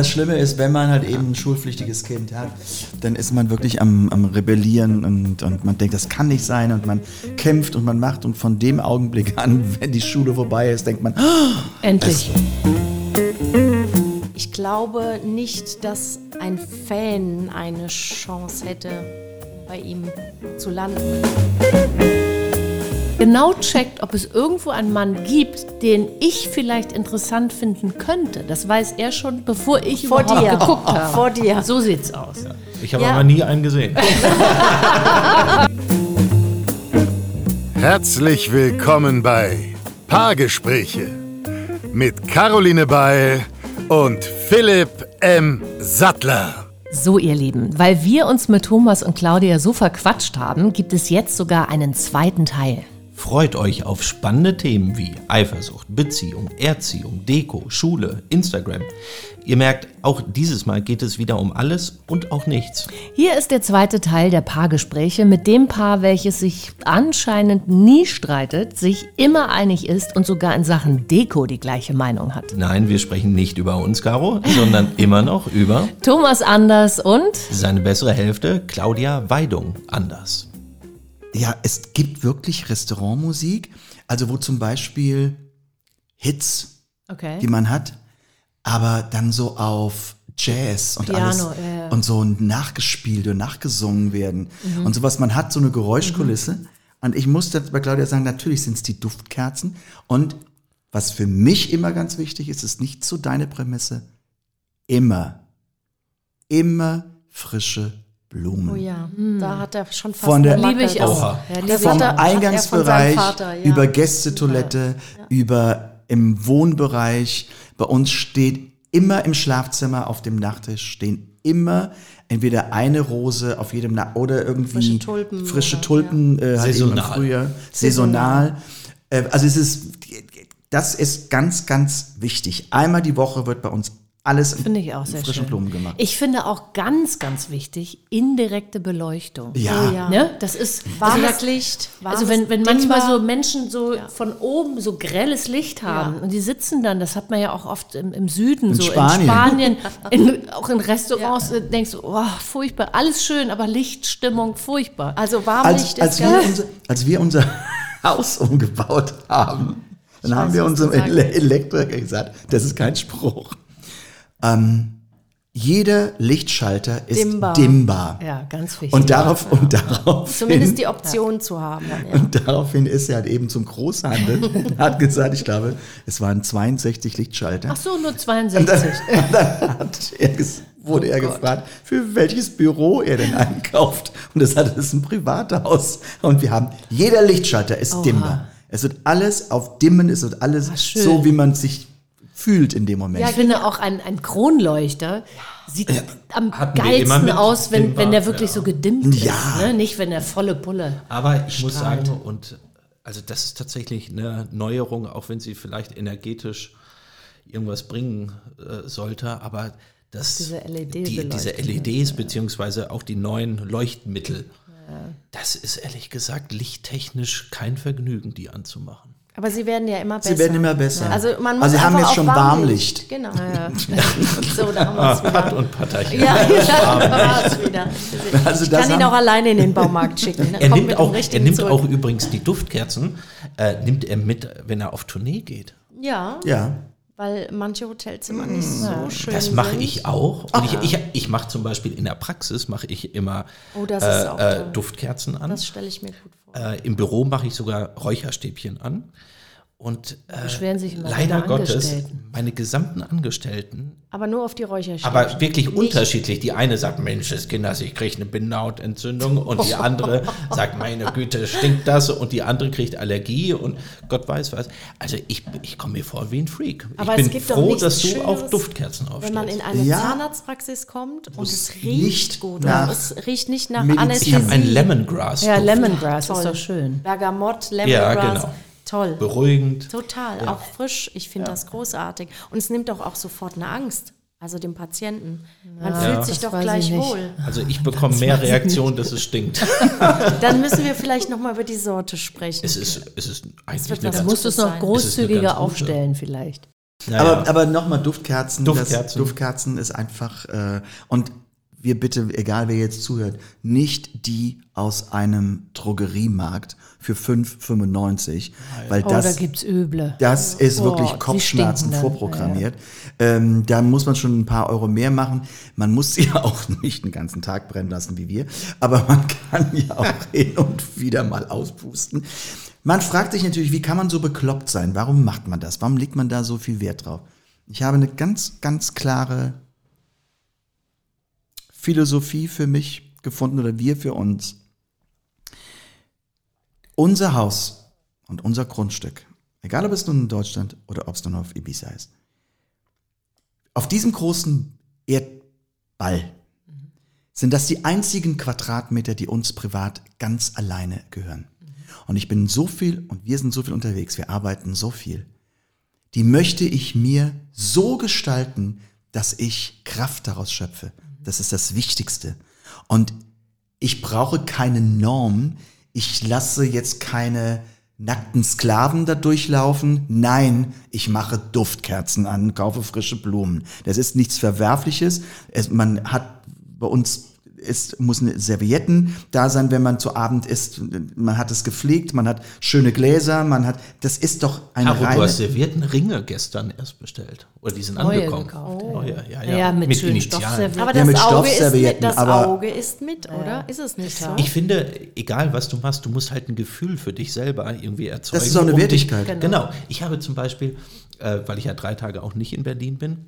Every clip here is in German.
Das Schlimme ist, wenn man halt eben ein schulpflichtiges Kind hat, dann ist man wirklich am, am Rebellieren und, und man denkt, das kann nicht sein und man kämpft und man macht und von dem Augenblick an, wenn die Schule vorbei ist, denkt man, Endlich. Ich glaube nicht, dass ein Fan eine Chance hätte, bei ihm zu landen. Genau checkt, ob es irgendwo einen Mann gibt, den ich vielleicht interessant finden könnte. Das weiß er schon, bevor ich Vor überhaupt dir. geguckt habe. Vor dir. So sieht's aus. Ich habe Ja. aber nie einen gesehen. Herzlich willkommen bei Paargespräche mit Caroline Beil und Philipp M. Sattler. So, ihr Lieben, weil wir uns mit Thomas und Claudia so verquatscht haben, gibt es jetzt sogar einen zweiten Teil. Freut euch auf spannende Themen wie Eifersucht, Beziehung, Erziehung, Deko, Schule, Instagram. Ihr merkt, auch dieses Mal geht es wieder um alles und auch nichts. Hier ist der zweite Teil der Paargespräche mit dem Paar, welches sich anscheinend nie streitet, sich immer einig ist und sogar in Sachen Deko die gleiche Meinung hat. Nein, wir sprechen nicht über uns, Caro, sondern immer noch über Thomas Anders und seine bessere Hälfte, Claudia Weidung, anders. Ja, es gibt wirklich Restaurantmusik, also wo zum Beispiel Hits, okay. die man hat, aber dann so auf Jazz und Piano, alles ja. und so nachgespielt und nachgesungen werden und sowas. Man hat so eine Geräuschkulisse und ich musste bei Claudia sagen, natürlich sind es die Duftkerzen und was für mich immer ganz wichtig ist, ist nicht so deine Prämisse, immer, immer frische Blumen. Oh ja, da hat er schon fast Von der-. Liebe ich auch. Ja, vom er- hat er von Eingangsbereich Vater, ja. über Gästetoilette, über im Wohnbereich. Bei uns steht immer im Schlafzimmer auf dem Nachttisch stehen immer entweder eine Rose auf jedem Na oder irgendwie Frische Tulpen frische oder- Tulpen äh, halt Saisonal. Frühjahr, saisonal. Äh, also es ist das ist ganz ganz wichtig. Einmal die Woche wird bei uns alles in Finde ich auch sehr frischen schön. Blumen gemacht. Ich finde auch ganz, ganz wichtig, indirekte Beleuchtung. ja. Oh ja. Ne? Das ist Warmes also, Licht. also warmes wenn, wenn Dimmer. manchmal so Menschen so von oben so grelles Licht haben Ja. und die sitzen dann, das hat man ja auch oft im, im Süden, so Spanien. in Spanien, in, auch in Restaurants, äh, denkst du, oh, furchtbar, alles schön, aber Lichtstimmung, furchtbar. Also Warmlicht als, als, ist wir ganz unser, als wir unser Haus umgebaut haben, dann haben weiß, wir unserem. Ele Elektriker gesagt, das ist kein Spruch. Ähm, jeder Lichtschalter ist Dimmbar. dimmbar. ja, ganz wichtig. Und darauf, und darauf zumindest die Option zu haben. Ja. und daraufhin ist er halt eben zum Großhandel und hat gesagt, ich glaube, es waren 62 Lichtschalter. Ach so, nur Und 62. dann, und dann hat er, ges- wurde er gefragt, für welches Büro er denn einkauft. Und das hat das ist ein Privathaus. Und wir haben, jeder Lichtschalter ist dimmbar. Es wird alles auf Dimmen, es wird alles schön. so, wie man sich fühlt in dem Moment. Ich finde auch ein, ein Kronleuchter sieht am wir immer geilsten aus, wenn, wenn der wirklich ja. so gedimmt Ja. ist. Ne? Nicht, wenn der volle Pulle. Aber ich muss sagen, und also das ist tatsächlich eine Neuerung, auch wenn sie vielleicht energetisch irgendwas bringen äh, sollte, aber das, Diese LED die, diese LEDs beziehungsweise auch die neuen Leuchtmittel, das ist ehrlich gesagt lichttechnisch kein Vergnügen, die anzumachen. Aber sie werden ja immer besser. Sie werden immer besser. Also man muss Also sie haben jetzt schon auf Warmlicht. Genau. so, da haben wir es wieder. Pat und Patterchen. Ja, da war es wieder. Also ich das kann ihn auch alleine in den Baumarkt schicken. Er kommt nimmt, auch, er nimmt zurück. auch übrigens die Duftkerzen, äh, nimmt er mit, wenn er auf Tournee geht. Ja, Ja. Weil manche Hotelzimmer nicht so schön Das mache sind. ich auch. Und ich, ich, ich mache zum Beispiel in der Praxis mache ich immer Oh, das ist auch äh, äh, Duftkerzen an. Das stelle ich mir gut vor. Äh, Im Büro mache ich sogar Räucherstäbchen an. Und äh, beschweren sich immer leider Gottes, meine gesamten Angestellten, Aber nur auf die Räucherstäbchen. aber wirklich unterschiedlich. Die eine sagt, Mensch, das Kinders, ich kriege eine Bindehautentzündung. Und die andere sagt, meine Güte, stinkt das. Und die andere kriegt Allergie und Gott weiß was. Also ich, ich komme mir vor wie ein Freak. Aber ich es bin gibt doch froh, dass du auch Duftkerzen Wenn man in aufstellst. eine Ja. Zahnarztpraxis kommt und es riecht nicht gut. nach und es riecht nicht nach Medizin. Anästhesie. Ich habe ein Lemongrass. Ja, Lemongrass Toll. ist doch schön. Bergamott, Ja, Lemongrass. genau. Toll. Beruhigend. Total. Auch frisch. Ich finde das großartig. Und es nimmt doch auch sofort eine Angst. Also dem Patienten. Man fühlt sich das doch gleich wohl. Also ich bekomme mehr Reaktionen, dass es stinkt. Dann müssen wir vielleicht noch mal über die Sorte sprechen. Es ist, es ist eigentlich eine ganz, musst du es noch großzügiger aufstellen vielleicht. Ja, aber ja. aber nochmal Duftkerzen. Duftkerzen. Das, Duftkerzen ist einfach, äh, und wir bitte, egal wer jetzt zuhört, nicht die aus einem Drogeriemarkt für 5,95, weil Oh, da das, gibt's üble. das ist Oh, wirklich Kopfschmerzen vorprogrammiert. Ähm, da muss man schon ein paar Euro mehr machen. Man muss sie ja auch nicht den ganzen Tag brennen lassen wie wir, aber man kann ja auch hin und wieder mal auspusten. Man fragt sich natürlich, wie kann man so bekloppt sein? Warum macht man das? Warum legt man da so viel Wert drauf? Ich habe eine ganz, ganz klare Philosophie für mich gefunden oder wir für uns. Unser Haus und unser Grundstück, egal ob es nun in Deutschland oder ob es nun auf Ibiza ist, auf diesem großen Erdball sind das die einzigen Quadratmeter, die uns privat ganz alleine gehören. Und ich bin so viel und wir sind so viel unterwegs, wir arbeiten so viel. Die möchte ich mir so gestalten, dass ich Kraft daraus schöpfe. Das ist das Wichtigste. Und ich brauche keine Norm. Ich lasse jetzt keine nackten Sklaven da durchlaufen. Nein, ich mache Duftkerzen an, kaufe frische Blumen. Das ist nichts Verwerfliches. Es, man hat bei uns es muss eine Servietten da sein, wenn man zu Abend isst. Man hat es gepflegt, man hat schöne Gläser, man hat, das ist doch eine Caro, du reine, hast servierten Ringe gestern erst bestellt. Oder die sind Neue angekommen. gekauft, ja. Neue, ja, ja. Ja, mit schönen Initialen. Stoffservietten. Aber Ja, das, mit Auge ist mit, das aber- Auge ist mit, oder? Ist es nicht so? Ich finde, egal was du machst, du musst halt ein Gefühl für dich selber irgendwie erzeugen. Das ist auch eine um dich- Wertigkeit. Genau. Ich habe zum Beispiel, äh, weil ich ja drei Tage auch nicht in Berlin bin,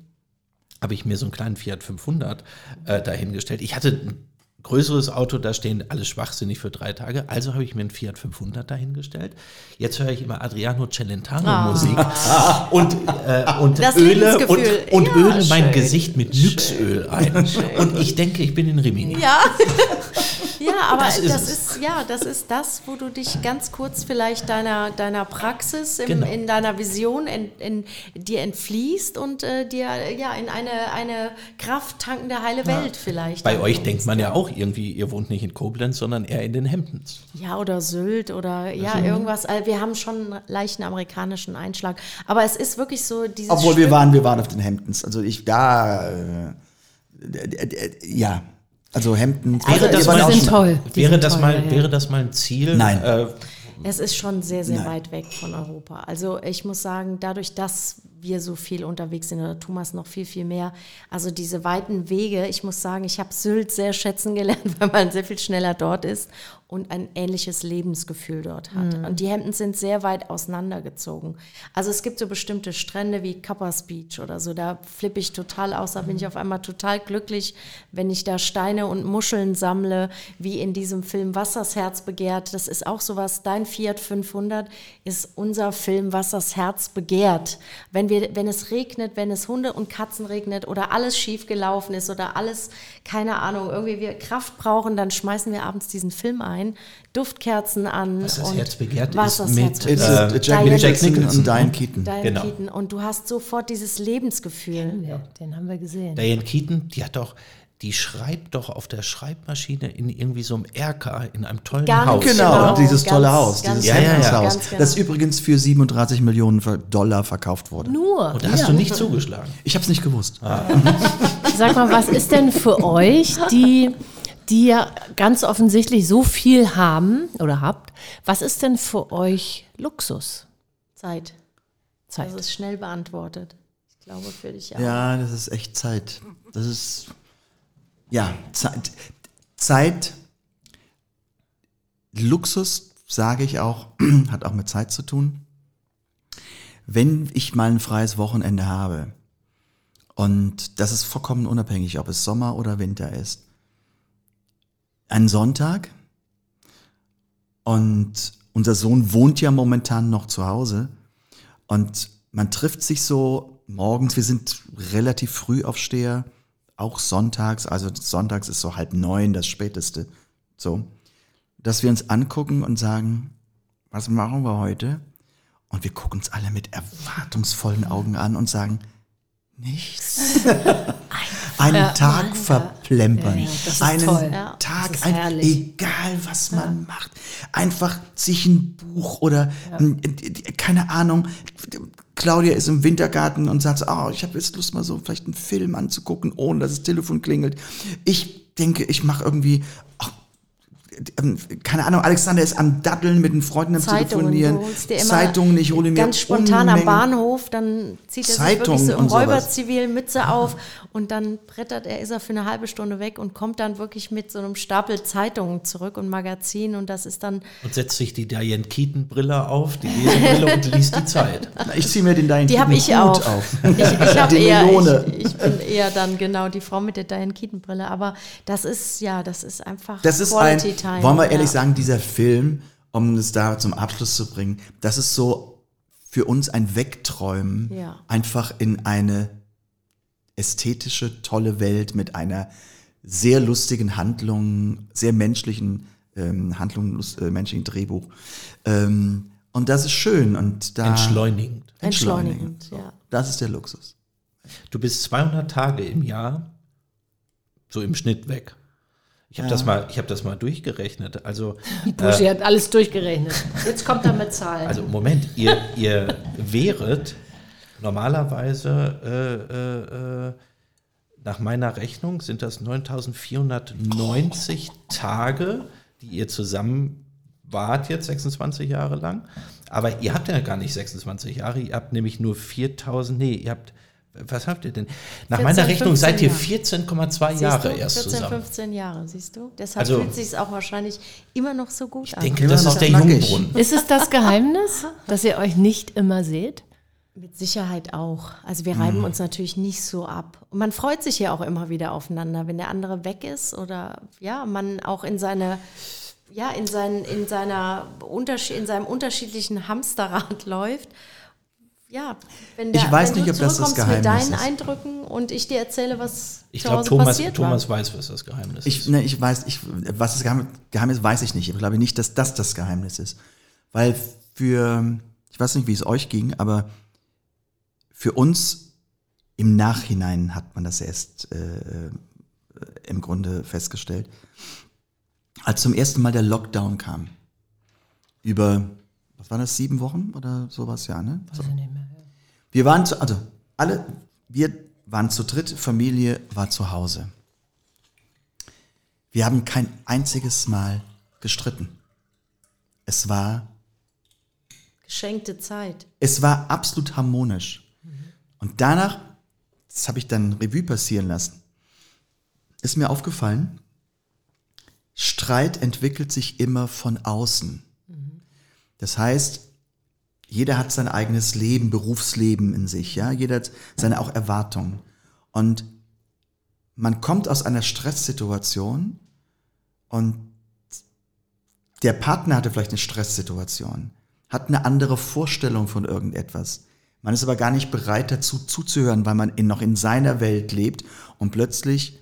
habe ich mir so einen kleinen Fiat 500 äh, dahingestellt. Ich hatte ein größeres Auto, da stehen alle schwachsinnig für drei Tage. Also habe ich mir einen Fiat 500 dahingestellt. Jetzt höre ich immer Adriano Celentano Musik und, äh, und Das Öle und, und Ja, öle mein schön. Gesicht mit Nyxöl ein. Und ich denke, ich bin in Rimini. Ja. ja, aber Das das ist ist, es. ja, das ist das, wo du dich ganz kurz vielleicht deiner, deiner Praxis, im, Genau. in deiner Vision in, in, dir entfließt und äh, dir ja in eine, eine krafttankende heile Welt vielleicht. Bei euch denkt man ja auch irgendwie, ihr wohnt nicht in Koblenz, sondern eher in den Hemdens. Ja, oder Sylt oder ja, irgendwas. Also wir haben schon einen leichten amerikanischen Einschlag. Aber es ist wirklich so dieses. Obwohl wir Schwimmen- waren, wir waren auf den Hemdens. Also ich da, äh, ja, also Hemdens. Wäre Ihr das, mal, sind toll. Wäre, sind das toll, mal, ja. wäre das mal ein Ziel? Nein. Äh, Es ist schon sehr, sehr Nein. weit weg von Europa. Also ich muss sagen, dadurch, dass wir so viel unterwegs sind, oder Thomas noch viel, viel mehr, also diese weiten Wege, ich muss sagen, ich habe Sylt sehr schätzen gelernt, weil man sehr viel schneller dort ist und ein ähnliches Lebensgefühl dort hat. Und die Hemden sind sehr weit auseinandergezogen. Also es gibt so bestimmte Strände wie Coppers Beach oder so, da flippe ich total aus, da bin ich auf einmal total glücklich, wenn ich da Steine und Muscheln sammle, wie in diesem Film Wassers Herz begehrt. Das ist auch sowas, dein Fiat 500 ist unser Film Wassers Herz begehrt. Wenn, wir, wenn es regnet, wenn es Hunde und Katzen regnet oder alles schief gelaufen ist oder alles, keine Ahnung, irgendwie wir Kraft brauchen, dann schmeißen wir abends diesen Film ein, Duftkerzen an. Was das und Herz begehrt Was ist das mit, Herz äh, begehrt. a- Jack, Diane- Nicholson Nicholson, und Diane ne? Keaton. Diane Genau. Keaton. Und du hast sofort dieses Lebensgefühl. Ja, den haben wir gesehen. Diane Keaton, die hat doch, die schreibt doch auf der Schreibmaschine in irgendwie so einem Erker in einem tollen Ganz Haus. Genau, Genau, dieses tolle ganz, Haus, ganz dieses Ja, ja, ja. Genau. das übrigens für 37 Millionen Dollar verkauft wurde. Nur. Und da hast du nicht zugeschlagen. Ich habe es nicht gewusst. Sag mal, was ist denn für euch, die, die ja ganz offensichtlich so viel haben oder habt, was ist denn für euch Luxus? Zeit. Zeit. Das ist schnell beantwortet. Ich glaube für dich auch. Ja, das ist echt Zeit. Das ist, ja, Zeit. Zeit, Luxus, sage ich auch, hat auch mit Zeit zu tun. Wenn ich mal ein freies Wochenende habe, und das ist vollkommen unabhängig, ob es Sommer oder Winter ist, ein Sonntag? Und unser Sohn wohnt ja momentan noch zu Hause. Und man trifft sich so morgens, wir sind relativ früh aufsteher, auch sonntags, also sonntags ist so halb neun das späteste, so, dass wir uns angucken und sagen, was machen wir heute? Und wir gucken uns alle mit erwartungsvollen Augen an und sagen, nichts. Einen Tag verplempern. Ja, ja, das ist einen toll. Ja, Tag, ein, egal was man macht. Einfach sich ein Buch oder ein, keine Ahnung, Claudia ist im Wintergarten und sagt so, oh, ich habe jetzt Lust mal so vielleicht einen Film anzugucken, ohne dass das Telefon klingelt. Ich denke, ich mache irgendwie, ach, keine Ahnung, Alexander ist am Daddeln mit den Freunden am Zeitungen, Telefonieren. Zeitungen, ich hole mir ganz spontan am Unmengen- Bahnhof, dann zieht er sich wirklich so im und sowas. Räuberzivil Mütze auf und dann brettert er, ist er für eine halbe Stunde weg und kommt dann wirklich mit so einem Stapel Zeitungen zurück und Magazin und das ist dann Und setzt sich die Diane Keaton Brille auf, die Lesebrille und liest die Zeit. Ich ziehe mir den Diane Die habe ich Keaton auch. Hut auf. Ich, ich, hab Die eher, ich, ich bin eher dann genau die Frau mit der Diane Keaton Brille. Aber das ist ja, das ist einfach Das ist ein, Time. wollen wir ehrlich ja. sagen, dieser Film, um es da zum Abschluss zu bringen, das ist so für uns ein Wegträumen, Ja. einfach in eine ästhetische, tolle Welt mit einer sehr lustigen Handlung, sehr menschlichen ähm, Handlung, lust- äh, menschlichen Drehbuch. Ähm, und das ist schön und da Entschleunigend. Entschleunigend, ja. Das ist der Luxus. Du bist 200 Tage im Jahr so im Schnitt weg. Ich habe das mal, ich habe das mal durchgerechnet. Also, Buschi hat alles durchgerechnet. Jetzt kommt er mit Zahlen. also Moment, ihr, ihr wäret normalerweise äh, äh, äh, nach meiner Rechnung sind das 9.490 Tage, die ihr zusammen wart jetzt 26 Jahre lang. Aber ihr habt ja gar nicht 26 Jahre, ihr habt nämlich nur 4.000, nee, ihr habt, was habt ihr denn? Nach 14, meiner Rechnung seid ihr 15 14,2 Siehst Jahre du? erst 14, zusammen. 15 Jahre, siehst du? Deshalb Also- fühlt sich auch wahrscheinlich immer noch so gut Ich an. denke, Immer das noch ist der nackig. Jungbrunnen. ist es das Geheimnis, dass ihr euch nicht immer seht? Mit Sicherheit auch. Also wir reiben uns natürlich nicht so ab. Und man freut sich ja auch immer wieder aufeinander, wenn der andere weg ist oder ja, man auch in seine ja, in, sein, in, seiner Unterschied, in seinem unterschiedlichen Hamsterrad läuft. Ja, wenn, der, Ich weiß wenn nicht, du ob das das Geheimnis mit deinen ist. Eindrücken und ich dir erzähle, was Ich glaube, Thomas, passiert Thomas war. weiß, was das Geheimnis Ich, ist. ne, ich weiß, ich, was das Geheim- Geheimnis ist, weiß ich nicht. Ich glaube nicht, dass das das Geheimnis ist. Weil für, ich weiß nicht, wie es euch ging, aber für uns im Nachhinein hat man das erst äh, im Grunde festgestellt. Als zum ersten Mal der Lockdown kam, über, was war das, sieben Wochen oder sowas, ja, ne? So. Wir waren zu, also alle, wir waren zu dritt, Familie war zu Hause. Wir haben kein einziges Mal gestritten. Es war, Geschenkte Zeit. es war absolut harmonisch. Und danach, das habe ich dann Revue passieren lassen, ist mir aufgefallen, Streit entwickelt sich immer von außen. Das heißt, jeder hat sein eigenes Leben, Berufsleben in sich, ja, jeder hat seine auch Erwartungen. Und man kommt aus einer Stresssituation und der Partner hatte vielleicht eine Stresssituation, hat eine andere Vorstellung von irgendetwas. Man ist aber gar nicht bereit dazu zuzuhören, weil man in, noch in seiner Welt lebt und plötzlich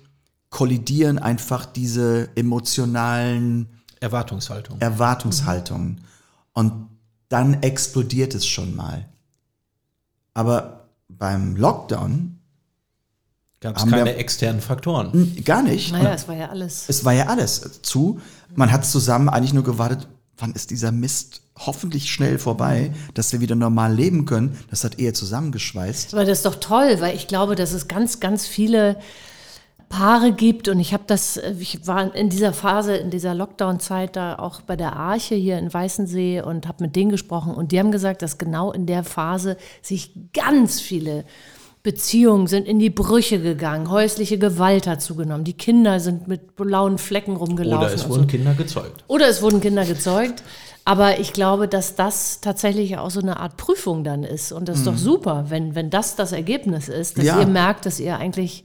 kollidieren einfach diese emotionalen Erwartungshaltung. Erwartungshaltungen. Und dann explodiert es schon mal. Aber beim Lockdown Gab es keine wir- externen Faktoren. gar nicht. Naja, es war ja alles. Es war ja alles zu. Man hat zusammen eigentlich nur gewartet, wann ist dieser Mist hoffentlich schnell vorbei, dass wir wieder normal leben können. Das hat eher zusammengeschweißt. Aber das ist doch toll, weil ich glaube, dass es ganz, ganz viele Paare gibt und ich habe das, ich war in dieser Phase, in dieser Lockdown-Zeit da auch bei der Arche hier in Weißensee und habe mit denen gesprochen und die haben gesagt, dass genau in der Phase sich ganz viele Beziehungen sind in die Brüche gegangen, häusliche Gewalt hat zugenommen, die Kinder sind mit blauen Flecken rumgelaufen. Oder es wurden so. Kinder gezeugt. Oder es wurden Kinder gezeugt. Aber ich glaube, dass das tatsächlich auch so eine Art Prüfung dann ist. Und das ist doch super, wenn, wenn das das Ergebnis ist, dass Ja. ihr merkt, dass ihr eigentlich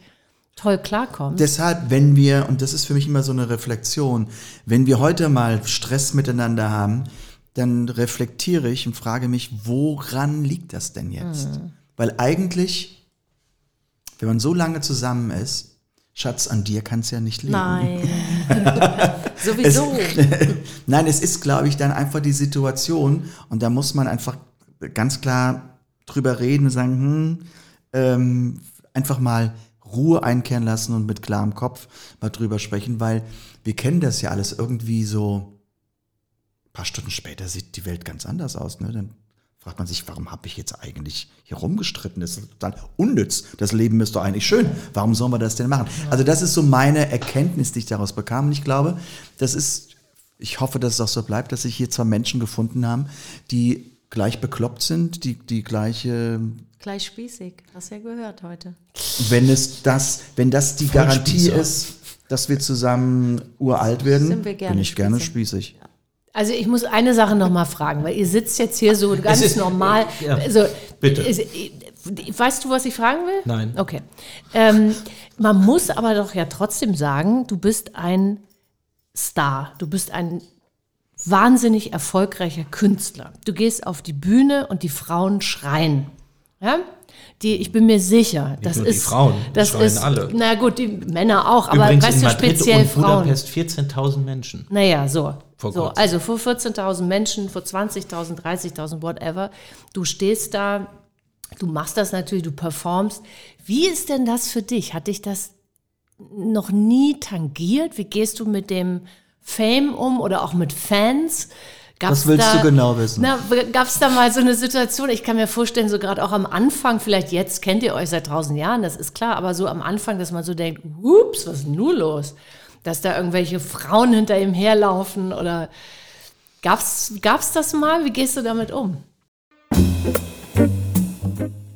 toll klarkommt. Deshalb, wenn wir, und das ist für mich immer so eine Reflexion, wenn wir heute mal Stress miteinander haben, dann reflektiere ich und frage mich, woran liegt das denn jetzt? Weil eigentlich, wenn man so lange zusammen ist, Schatz, an dir kann es ja nicht liegen. Nein. Sowieso. Nein, es ist, glaube ich, dann einfach die Situation und da muss man einfach ganz klar drüber reden und sagen, hm, ähm, einfach mal Ruhe einkehren lassen und mit klarem Kopf mal drüber sprechen, weil wir kennen das ja alles irgendwie so. Ein paar Stunden später sieht die Welt ganz anders aus, ne? Dann fragt man sich, warum habe ich jetzt eigentlich hier rumgestritten? Das ist total unnütz. Das Leben ist doch eigentlich schön. Warum sollen wir das denn machen? Also das ist so meine Erkenntnis, die ich daraus bekam. Und ich glaube, das ist, ich hoffe, dass es auch so bleibt, dass sich hier zwei Menschen gefunden haben, die gleich bekloppt sind, die die gleiche Gleich spießig, hast du ja gehört heute. wenn es das, wenn das die Garantie ist, dass wir zusammen uralt werden, Sind wir gerne bin ich gerne spießig. spießig. Also ich muss eine Sache noch mal fragen, weil ihr sitzt jetzt hier so ganz ist- normal. ja, also, bitte. Weißt du, was ich fragen will? Nein. Okay. Ähm, man muss aber doch ja trotzdem sagen, du bist ein Star. Du bist ein wahnsinnig erfolgreicher Künstler. Du gehst auf die Bühne und die Frauen schreien. Ja? Die, ich bin mir sicher, das nur die ist. Frauen, das schreien ist, alle. Na gut, die Männer auch, aber Übrigens weißt in du, Madrid speziell und Frauen. Budapest 14.000 Menschen. Naja, so. Vor so also vor 14.000 Menschen, vor 20.000, 30.000, whatever. Du stehst da, du machst das natürlich, du performst. Wie ist denn das für dich? Hat dich das noch nie tangiert? Wie gehst du mit dem Fame um oder auch mit Fans? Gab's Was willst da, du genau wissen? Gab es da mal so eine Situation? Ich kann mir vorstellen, so gerade auch am Anfang, vielleicht jetzt kennt ihr euch seit tausend Jahren, das ist klar, aber so am Anfang, dass man so denkt, ups, was ist denn nun los? Dass da irgendwelche Frauen hinter ihm herlaufen oder gab's, gab's das mal? Wie gehst du damit um?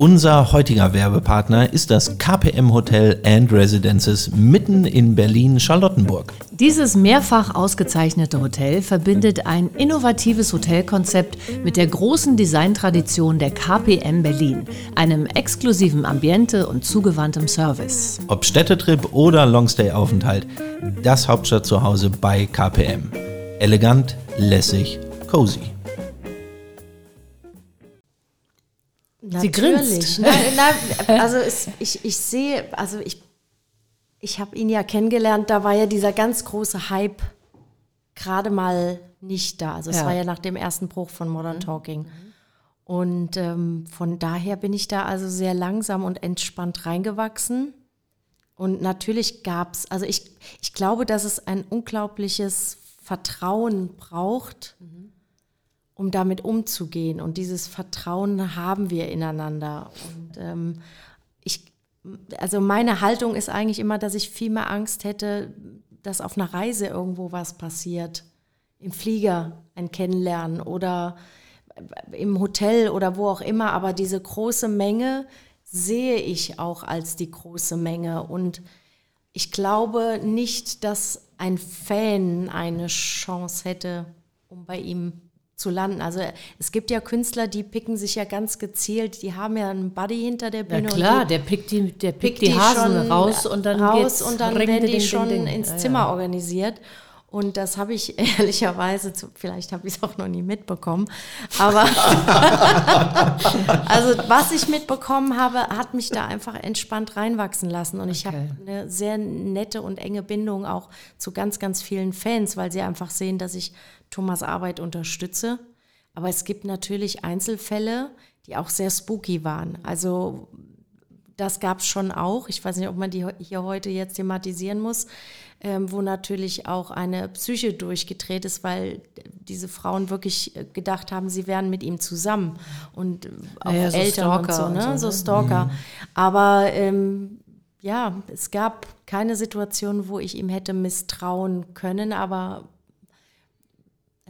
Unser heutiger Werbepartner ist das KPM Hotel and Residences mitten in Berlin-Charlottenburg. Dieses mehrfach ausgezeichnete Hotel verbindet ein innovatives Hotelkonzept mit der großen Designtradition der KPM Berlin, einem exklusiven Ambiente und zugewandtem Service. Ob Städtetrip oder Longstay-Aufenthalt, das Hauptstadtzuhause bei KPM. Elegant, lässig, cozy. Sie grinst. Nein, nein, also es, ich, ich sehe, also ich, ich habe ihn ja kennengelernt, da war ja dieser ganz große Hype gerade mal nicht da. Also es Ja. war ja nach dem ersten Bruch von Modern Talking. Und ähm, von daher bin ich da also sehr langsam und entspannt reingewachsen. Und natürlich gab es, also ich, ich glaube, dass es ein unglaubliches Vertrauen braucht, um damit umzugehen. Und dieses Vertrauen haben wir ineinander. Und ähm, ich, also meine Haltung ist eigentlich immer, dass ich viel mehr Angst hätte, dass auf einer Reise irgendwo was passiert. Im Flieger ein Kennenlernen oder im Hotel oder wo auch immer. Aber diese große Menge sehe ich auch als die große Menge. Und ich glaube nicht, dass ein Fan eine Chance hätte, um bei ihm zu landen. Also es gibt ja Künstler, die picken sich ja ganz gezielt, die haben ja einen Buddy hinter der Ja Bühne. klar, und die der pickt die, der pickt pickt die Hasen raus und dann raus und dann werden ding, die ding, schon ding. ins Ja, Zimmer ja. organisiert. Und das habe ich ehrlicherweise, zu, vielleicht habe ich es auch noch nie mitbekommen, aber also was ich mitbekommen habe, hat mich da einfach entspannt reinwachsen lassen. Und ich Okay. habe eine sehr nette und enge Bindung auch zu ganz, ganz vielen Fans, weil sie einfach sehen, dass ich Thomas Arbeit unterstütze. Aber es gibt natürlich Einzelfälle, die auch sehr spooky waren. Also das gab es schon auch. Ich weiß nicht, ob man die hier heute jetzt thematisieren muss, ähm, wo natürlich auch eine Psyche durchgedreht ist, weil diese Frauen wirklich äh, gedacht haben, sie wären mit ihm zusammen und äh, auch Ja, ja, so Eltern und Stalker so, und ne? so, so, ne? Stalker. Aber ähm, ja, es gab keine Situation, wo ich ihm hätte misstrauen können, aber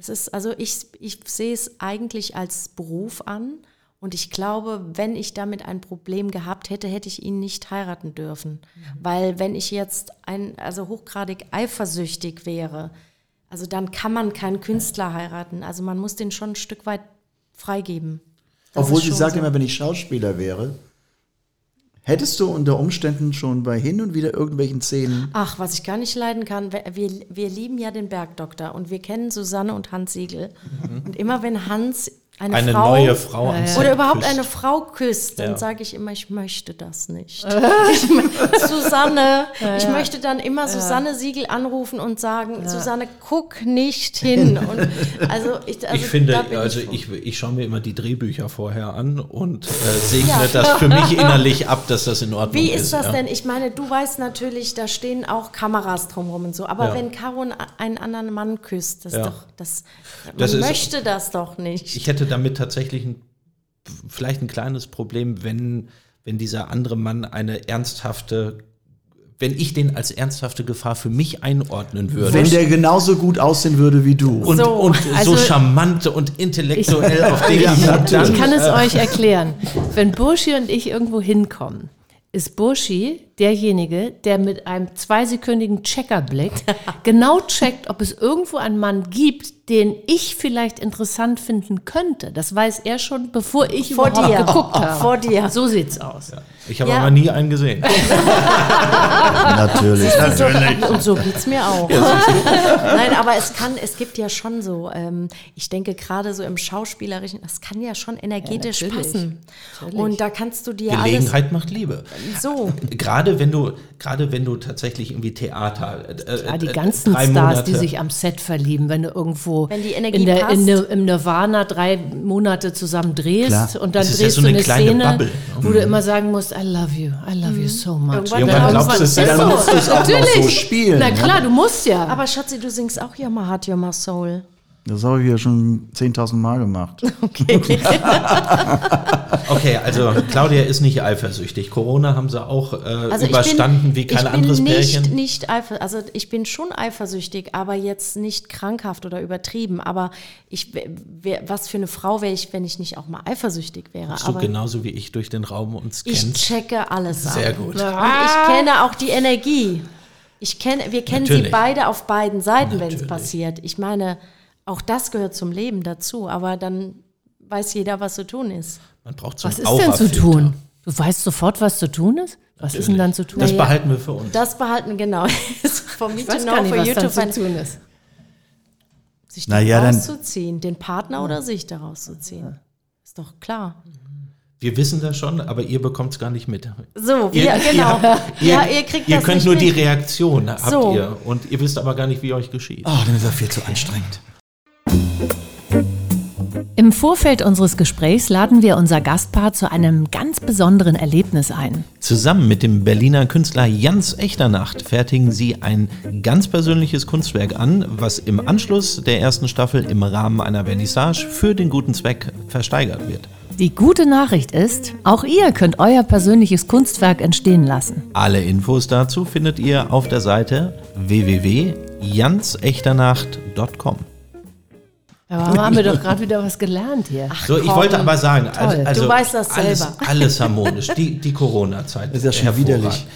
es ist, also ich, ich sehe es eigentlich als Beruf an und ich glaube, wenn ich damit ein Problem gehabt hätte, hätte ich ihn nicht heiraten dürfen. Weil wenn ich jetzt ein, also hochgradig eifersüchtig wäre, also dann kann man keinen Künstler heiraten. Also man muss den schon ein Stück weit freigeben. Das Obwohl sie sagt so. immer, wenn ich Schauspieler wäre, hättest du unter Umständen schon bei hin und wieder irgendwelchen Szenen. Ach, was ich gar nicht leiden kann, wir, wir, lieben ja den Bergdoktor und wir kennen Susanne und Hans Siegel. Und immer wenn Hans eine, Eine Frau neue Frau am Set oder überhaupt küsst. eine Frau küsst, dann Ja. sage ich immer, ich möchte das nicht. ich, mö- Susanne, ich möchte dann immer Susanne Siegel anrufen und sagen, Susanne, guck nicht hin. Und also ich, also ich finde, also ich, ich, ich schaue mir immer die Drehbücher vorher an und äh, segne das für mich innerlich ab, dass das in Ordnung Wie ist. ist das ja. denn? Ich meine, du weißt natürlich, da stehen auch Kameras drumherum und so. Aber Ja. wenn Caro einen- anderen Mann küsst, das Ja. ist doch, das, man Das ist- möchte das doch nicht. Ich hätte damit tatsächlich ein vielleicht ein kleines Problem, wenn, wenn dieser andere Mann eine ernsthafte, wenn ich den als ernsthafte Gefahr für mich einordnen würde. Wenn der genauso gut aussehen würde wie du. und, So, und also- so charmant und intellektuell auf den Ja, natürlich. Ich kann es euch erklären. Wenn Burschi und ich irgendwo hinkommen, ist Burschi derjenige, der mit einem zweisekündigen Checkerblick genau checkt, ob es irgendwo einen Mann gibt, den ich vielleicht interessant finden könnte. Das weiß er schon, bevor ich Vor überhaupt dir. geguckt habe. Vor dir. So sieht's aus. Ich habe Ja. aber nie einen gesehen. Natürlich. So, und so geht's mir auch. Nein, aber es kann, es gibt ja schon so, ähm, ich denke gerade so im Schauspielerischen, das kann ja schon energetisch Ja, natürlich. passen. Und da kannst du dir Gelegenheit macht Liebe. alles so. Gerade wenn du, gerade wenn du tatsächlich irgendwie Theater, äh, Ja, die äh, ganzen drei Stars, Monate, die sich am Set verlieben, wenn du irgendwo Wenn die Energie in der, in der, im Nirvana drei Monate zusammen drehst Klar. und dann Das ist ja drehst so du eine eine kleine Szene, Bubble. wo du immer sagen musst, I love you, I love you so much. Irgendwann Irgendwann glaubst du es. Dann so, musst du es auch noch natürlich. so spielen. Na klar, du musst ja. Aber Schatzi, du singst auch You're My Soul. Das habe ich ja schon 10.000 Mal gemacht. Okay, also Claudia ist nicht eifersüchtig. Corona haben sie auch äh, Also überstanden ich bin, wie kein ich anderes bin nicht, Pärchen. Nicht eifer, also ich bin schon eifersüchtig, aber jetzt nicht krankhaft oder übertrieben. Aber ich, wär- was für eine Frau wäre ich, wenn ich nicht auch mal eifersüchtig wäre. Bist du aber genauso wie ich durch den Raum uns ich kennst. checke alles ab. Sehr gut. Und ich kenne auch die Energie. Ich kenne, wir kennen sie Natürlich. beide auf beiden Seiten, wenn es passiert. Ich meine, auch das gehört zum Leben dazu, aber dann weiß jeder, was zu tun ist. Man braucht so was ist denn zu tun? Du weißt sofort, was zu tun ist? Was ist denn dann zu tun? Das Naja. behalten wir für uns. Das behalten, genau. Von me ich to weiß gar nicht, was you dann to zu find. tun ist. Sich Na da ja, dann- rauszuziehen, den Partner oder sich da rauszuziehen. Ist doch klar. Wir wissen das schon, aber ihr bekommt es gar nicht mit. So, Ihr, wir, genau. Ihr, habt- ihr, ja, ihr kriegt ihr das könnt nicht nur mit. die Reaktion, habt So. ihr. Und ihr wisst aber gar nicht, wie euch geschieht. Oh, dann ist er viel zu anstrengend. Im Vorfeld unseres Gesprächs laden wir unser Gastpaar zu einem ganz besonderen Erlebnis ein. Zusammen mit dem Berliner Künstler Jans Echternacht fertigen sie ein ganz persönliches Kunstwerk an, was im Anschluss der ersten Staffel im Rahmen einer Vernissage für den guten Zweck versteigert wird. Die gute Nachricht ist, auch ihr könnt euer persönliches Kunstwerk entstehen lassen. Alle Infos dazu findet ihr auf der Seite www.jansechternacht.com. Aber haben wir doch gerade wieder was gelernt hier. So, ich komm. wollte aber sagen, also, also Du weißt das alles, selber. alles harmonisch. Die, die Corona-Zeit. Das ist ja schon widerlich.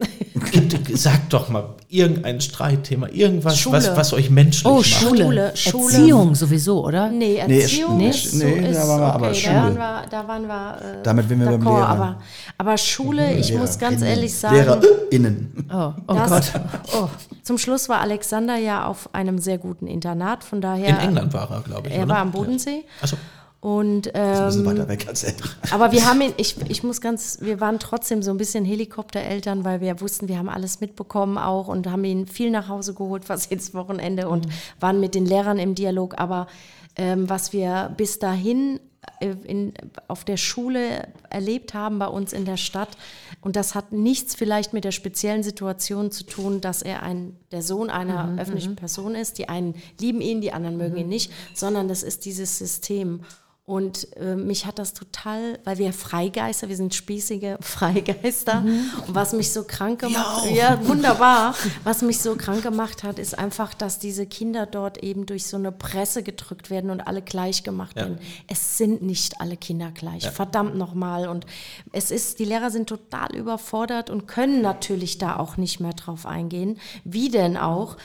Gibt, sag doch mal irgendein Streitthema, irgendwas, Schule. was, was euch menschlich Oh, macht. Schule. Schule, Schule. Erziehung sowieso, oder? Nee, Erziehung nee, ist so, nee, ist da waren wir aber okay, Schule. da waren wir, da waren wir äh, Damit wären wir beim Lehrer. aber, aber Schule, ich muss ganz Lehrerinnen. ehrlich sagen, LehrerInnen. Oh, oh das, Gott. oh, zum Schluss war Alexander ja auf einem sehr guten Internat, von daher. In England war er, glaube ich. Er oder? war am Bodensee. Achso. Und Ein bisschen ähm, weiter weg als er. aber wir haben ihn, ich, ich muss ganz, wir waren trotzdem so ein bisschen Helikoptereltern, weil wir wussten, wir haben alles mitbekommen auch und haben ihn viel nach Hause geholt, fast jedes Wochenende und waren mit den Lehrern im Dialog. Aber ähm, was wir bis dahin äh, in, auf der Schule erlebt haben bei uns in der Stadt, und das hat nichts vielleicht mit der speziellen Situation zu tun, dass er ein, der Sohn einer öffentlichen Person ist. Die einen lieben ihn, die anderen mögen ihn nicht, sondern das ist dieses System. Und äh, mich hat das total, weil wir Freigeister, wir sind spießige Freigeister. Und was mich so krank gemacht hat, ja, wunderbar, was mich so krank gemacht hat, ist einfach, dass diese Kinder dort eben durch so eine Presse gedrückt werden und alle gleich gemacht werden. Es sind nicht alle Kinder gleich, verdammt nochmal. Und es ist, die Lehrer sind total überfordert und können natürlich da auch nicht mehr drauf eingehen. Wie denn auch?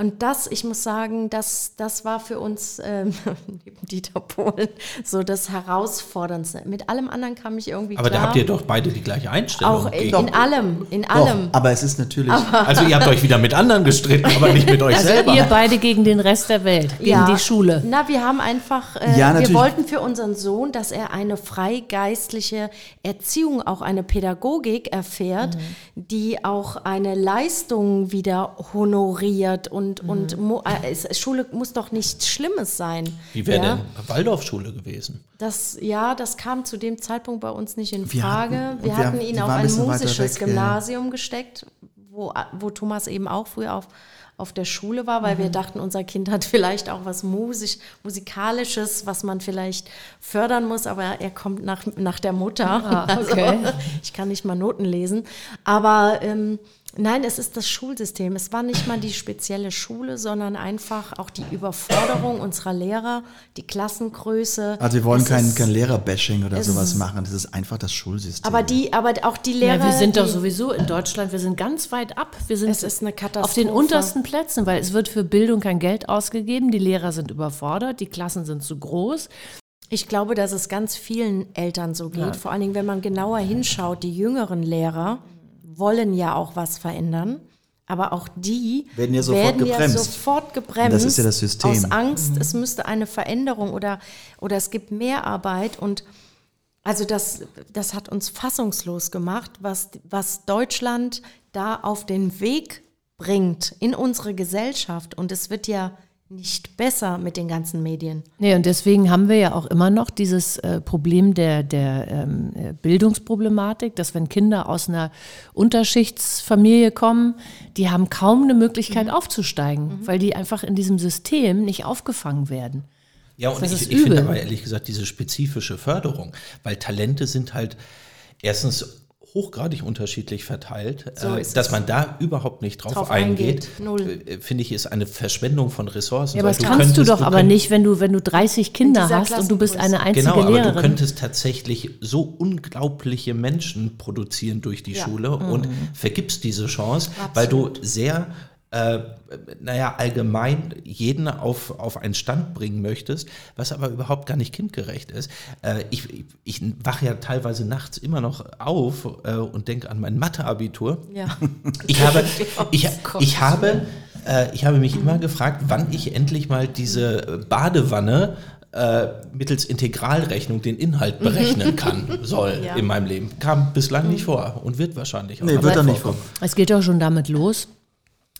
Und das, ich muss sagen, das, das war für uns ähm, neben Dieter Polen so das Herausforderndste. Mit allem anderen kam ich irgendwie Aber klar. da habt ihr doch beide die gleiche Einstellung. auch in, in allem, in Doch, allem. aber es ist natürlich. also ihr habt euch wieder mit anderen gestritten, aber nicht mit euch Also selber. ihr beide gegen den Rest der Welt, gegen die Schule. Na, wir haben einfach, äh, Ja, wir wollten für unseren Sohn, dass er eine freigeistliche Erziehung, auch eine Pädagogik erfährt, Mhm. die auch eine Leistung wieder honoriert und, Mhm. und äh, Schule muss doch nichts Schlimmes sein. Wie wäre ja? denn Waldorfschule gewesen? Das, ja, das kam zu dem Zeitpunkt bei uns nicht in Wir Frage. hatten- und wir wir hatten ihn auf ein ein musisches weg, ja. Gymnasium gesteckt, wo wo, wo Thomas eben auch früher auf, auf der Schule war, weil mhm. wir dachten, unser Kind hat vielleicht auch was Musik, Musikalisches, was man vielleicht fördern muss, aber er kommt nach, nach der Mutter. Ah, okay. Also, ich kann nicht mal Noten lesen. Aber ähm, Nein, es ist das Schulsystem. Es war nicht mal die spezielle Schule, sondern einfach auch die Überforderung unserer Lehrer, die Klassengröße. Also wir wollen es kein, kein Lehrerbashing oder sowas machen. Das ist einfach das Schulsystem. Aber die, aber auch die Lehrer. Ja, wir sind doch sowieso in Deutschland. Wir sind ganz weit ab. Wir sind es ist eine Katastrophe. auf den untersten Plätzen, weil es wird für Bildung kein Geld ausgegeben. Die Lehrer sind überfordert. Die Klassen sind zu groß. Ich glaube, dass es ganz vielen Eltern so geht. Ja. Vor allen Dingen, wenn man genauer hinschaut, die jüngeren Lehrer wollen ja auch was verändern. Aber auch die werden ja sofort werden gebremst. Ja sofort gebremst. Das ist ja das System. Aus Angst, mhm. es müsste eine Veränderung oder, oder es gibt mehr Arbeit. Und also das, das hat uns fassungslos gemacht, was, was Deutschland da auf den Weg bringt in unsere Gesellschaft. Und es wird ja nicht besser mit den ganzen Medien. Nee, und deswegen haben wir ja auch immer noch dieses äh, Problem der, der ähm, äh, Bildungsproblematik, dass wenn Kinder aus einer Unterschichtsfamilie kommen, die haben kaum eine Möglichkeit mhm. aufzusteigen, mhm. weil die einfach in diesem System nicht aufgefangen werden. Ja, und das ich, ich finde aber ehrlich gesagt diese spezifische Förderung, weil Talente sind halt erstens hochgradig unterschiedlich verteilt, so äh, dass man da überhaupt nicht drauf, drauf eingeht, eingeht. Äh, finde ich, ist eine Verschwendung von Ressourcen. Ja, aber das kannst du doch du aber nicht, wenn du, wenn du 30 Kinder hast und du bist eine einzige genau, Lehrerin. aber du könntest tatsächlich so unglaubliche Menschen produzieren durch die ja. Schule mhm. und vergibst diese Chance, Absolut. weil du sehr äh, naja, allgemein jeden auf, auf einen Stand bringen möchtest, was aber überhaupt gar nicht kindgerecht ist. Äh, ich, ich, ich wache ja teilweise nachts immer noch auf äh, und denke an mein Matheabitur. Ja. Ich habe, ich, ich habe, äh, ich habe mich immer gefragt, wann ich endlich mal diese Badewanne äh, mittels Integralrechnung den Inhalt berechnen kann, soll ja. in meinem Leben. Kam bislang nicht vor und wird wahrscheinlich auch nee, wird auch nicht vor. Es geht auch schon damit los,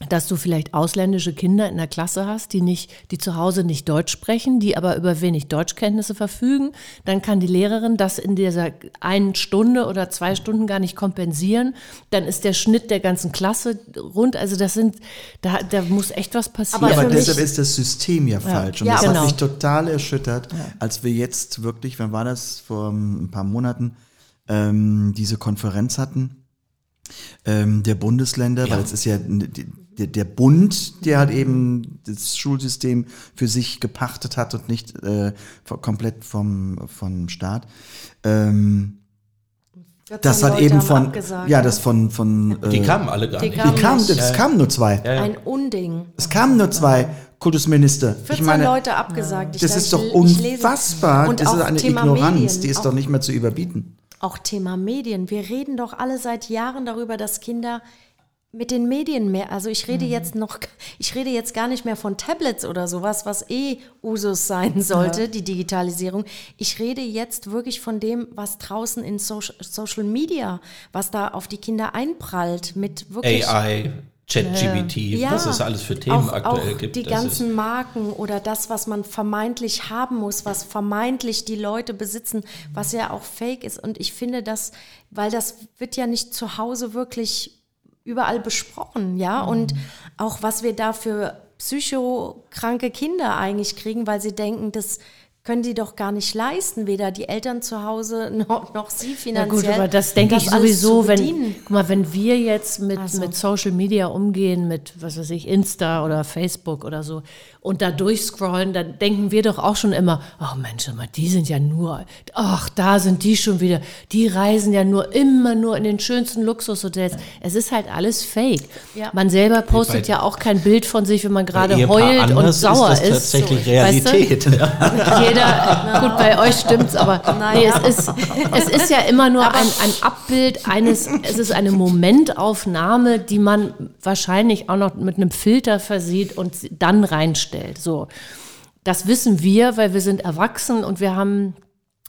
dass du vielleicht ausländische Kinder in der Klasse hast, die nicht, die zu Hause nicht Deutsch sprechen, die aber über wenig Deutschkenntnisse verfügen, dann kann die Lehrerin das in dieser einen Stunde oder zwei Stunden gar nicht kompensieren. Dann ist der Schnitt der ganzen Klasse rund. Also das sind, da, da muss echt was passieren. Aber, aber deshalb ist das System ja, falsch. Und ja, das genau. hat mich total erschüttert, ja. als wir jetzt wirklich, wann war das, vor ein paar Monaten, ähm, diese Konferenz hatten ähm, der Bundesländer, ja. weil es ist ja der, der Bund, der halt eben das Schulsystem für sich gepachtet hat und nicht äh, komplett vom, vom Staat. Ähm, das hat Leute eben von, ja, das von, von, äh, die kamen alle gar die nicht. Die kamen, es ja. kamen nur zwei. Ja, ja. Ein Unding. Es kamen nur zwei Kultusminister. 14 ich meine, Leute abgesagt. Ich das ist doch unfassbar. das ist eine Thema Ignoranz, Medien, die ist doch nicht mehr zu überbieten. Auch Thema Medien. Wir reden doch alle seit Jahren darüber, dass Kinder mit den Medien mehr, also ich rede mhm. jetzt noch, ich rede jetzt gar nicht mehr von Tablets oder sowas, was eh Usus sein sollte, ja. die Digitalisierung. Ich rede jetzt wirklich von dem, was draußen in Social Media, was da auf die Kinder einprallt, mit wirklich. AI. ChatGPT, ja, was es alles für Themen auch, aktuell auch gibt. Die ganzen Marken oder das, was man vermeintlich haben muss, was vermeintlich die Leute besitzen, was ja auch fake ist. Und ich finde das, weil das wird ja nicht zu Hause wirklich überall besprochen, ja. Mhm. Und auch was wir da für psychokranke Kinder eigentlich kriegen, weil sie denken, das können die doch gar nicht leisten, weder die Eltern zu Hause noch, noch sie finanziell. Ja gut, aber das denke ich sowieso, wenn, guck mal, wenn wir jetzt mit, also. mit Social Media umgehen, mit, was weiß ich, Insta oder Facebook oder so, und da durchscrollen, dann denken wir doch auch schon immer, ach oh Mensch, die sind ja nur, ach, da sind die schon wieder, die reisen ja nur immer nur in den schönsten Luxushotels. Es ist halt alles fake. Ja. Man selber postet ja auch kein Bild von sich, wenn man gerade heult und sauer ist. Das ist tatsächlich so, Realität. Weißt du? Jeder, gut, bei euch stimmt's, aber nee, es, ist, es ist ja immer nur ein, ein Abbild eines, es ist eine Momentaufnahme, die man wahrscheinlich auch noch mit einem Filter versieht und dann reinstellt darstellt. So, das wissen wir, weil wir sind erwachsen und wir haben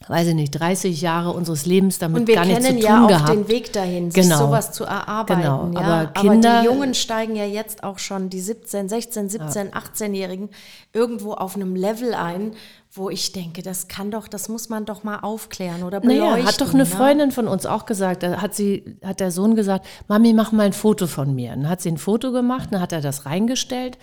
weiß ich nicht, 30 Jahre unseres Lebens damit Und wir gar nichts zu kennen tun ja auch gehabt. den Weg dahin, sich Genau. sowas zu erarbeiten. Genau, Ja? aber Kinder- die Jungen steigen ja jetzt auch schon, die 17, 16, 17, 18-Jährigen, irgendwo auf einem Level ein, wo ich denke, das kann doch, das muss man doch mal aufklären oder beleuchten. Naja, hat doch eine ne? Freundin von uns auch gesagt, da hat sie, hat der Sohn gesagt, Mami, mach mal ein Foto von mir. Dann hat sie ein Foto gemacht, dann hat er das reingestellt